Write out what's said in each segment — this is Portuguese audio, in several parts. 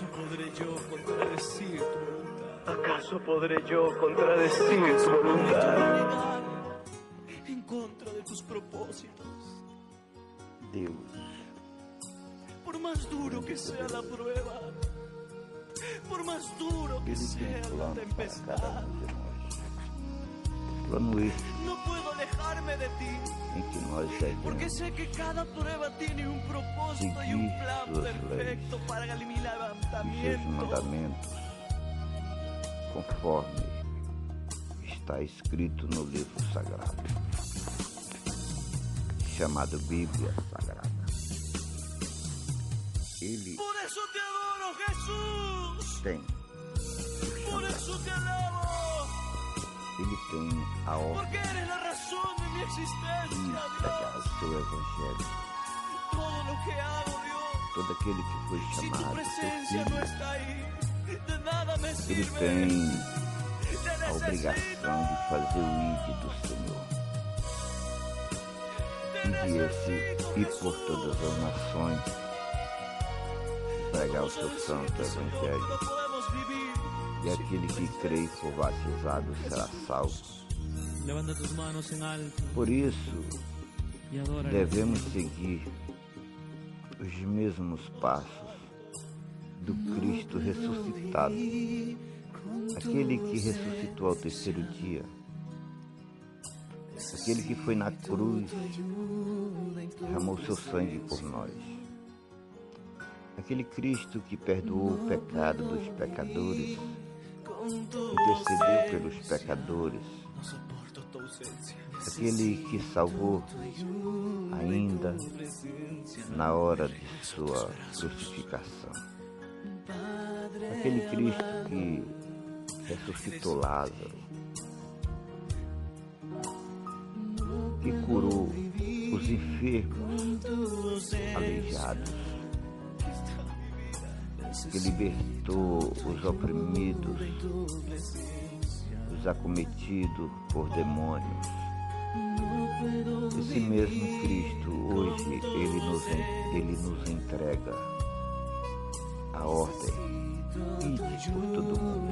¿Acaso podré yo contradecir tu voluntad? ¿Acaso podré yo contradecir tu voluntad? En contra de tus propósitos. Deus, Por más duro que sea la prueba, por más duro que sea la tempestad, no puedo alejarme de ti. Porque sé que cada prueba tiene un propósito y un plan perfecto para mi levantamiento. mandamentos, conforme está escrito no livro sagrado, chamado Bíblia Sagrada. Ele Por te adoro, tem, Por eso te alabo. ele tem a ordem razón de mi existencia, Dios. o seu evangelho. Todo lo que hago, Dios. Todo aquele que foi Si tu chamado presencia no filho, está ahí, de nada me ele sirve. tem Te a obrigação de fazer o ide do Senhor. Necesito, e por todas as nações pregar o seu santo evangelho. no E aquele que crê e for batizado será salvo. Por isso, devemos seguir os mesmos passos do Cristo ressuscitado, aquele que ressuscitou ao terceiro dia, aquele que foi na cruz, derramou seu sangue por nós, aquele Cristo que perdoou o pecado dos pecadores, intercedeu pelos pecadores, aquele que salvou ainda na hora de sua crucificação. Aquele Cristo que ressuscitou Lázaro, que curou os enfermos, aleijados, que libertou os oprimidos, os acometidos por demônios. Esse mesmo Cristo, hoje, ele nos, ele nos entrega a ordem. Ide por todo mundo.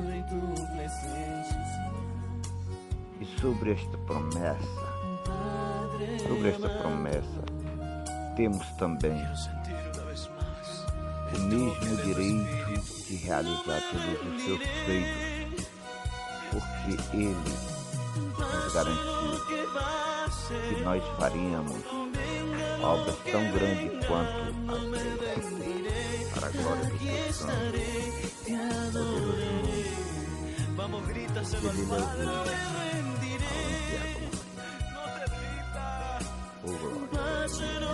E sobre esta promessa, sobre esta promessa, temos também o mesmo direito de realizar todos os seus feitos, porque Ele nos garantiu Que a nós faríamos obras tão grandes quanto as dele, para a glória do nome, Vamos, grítaselo al Ele nos Padre, usa me rendiré. aonde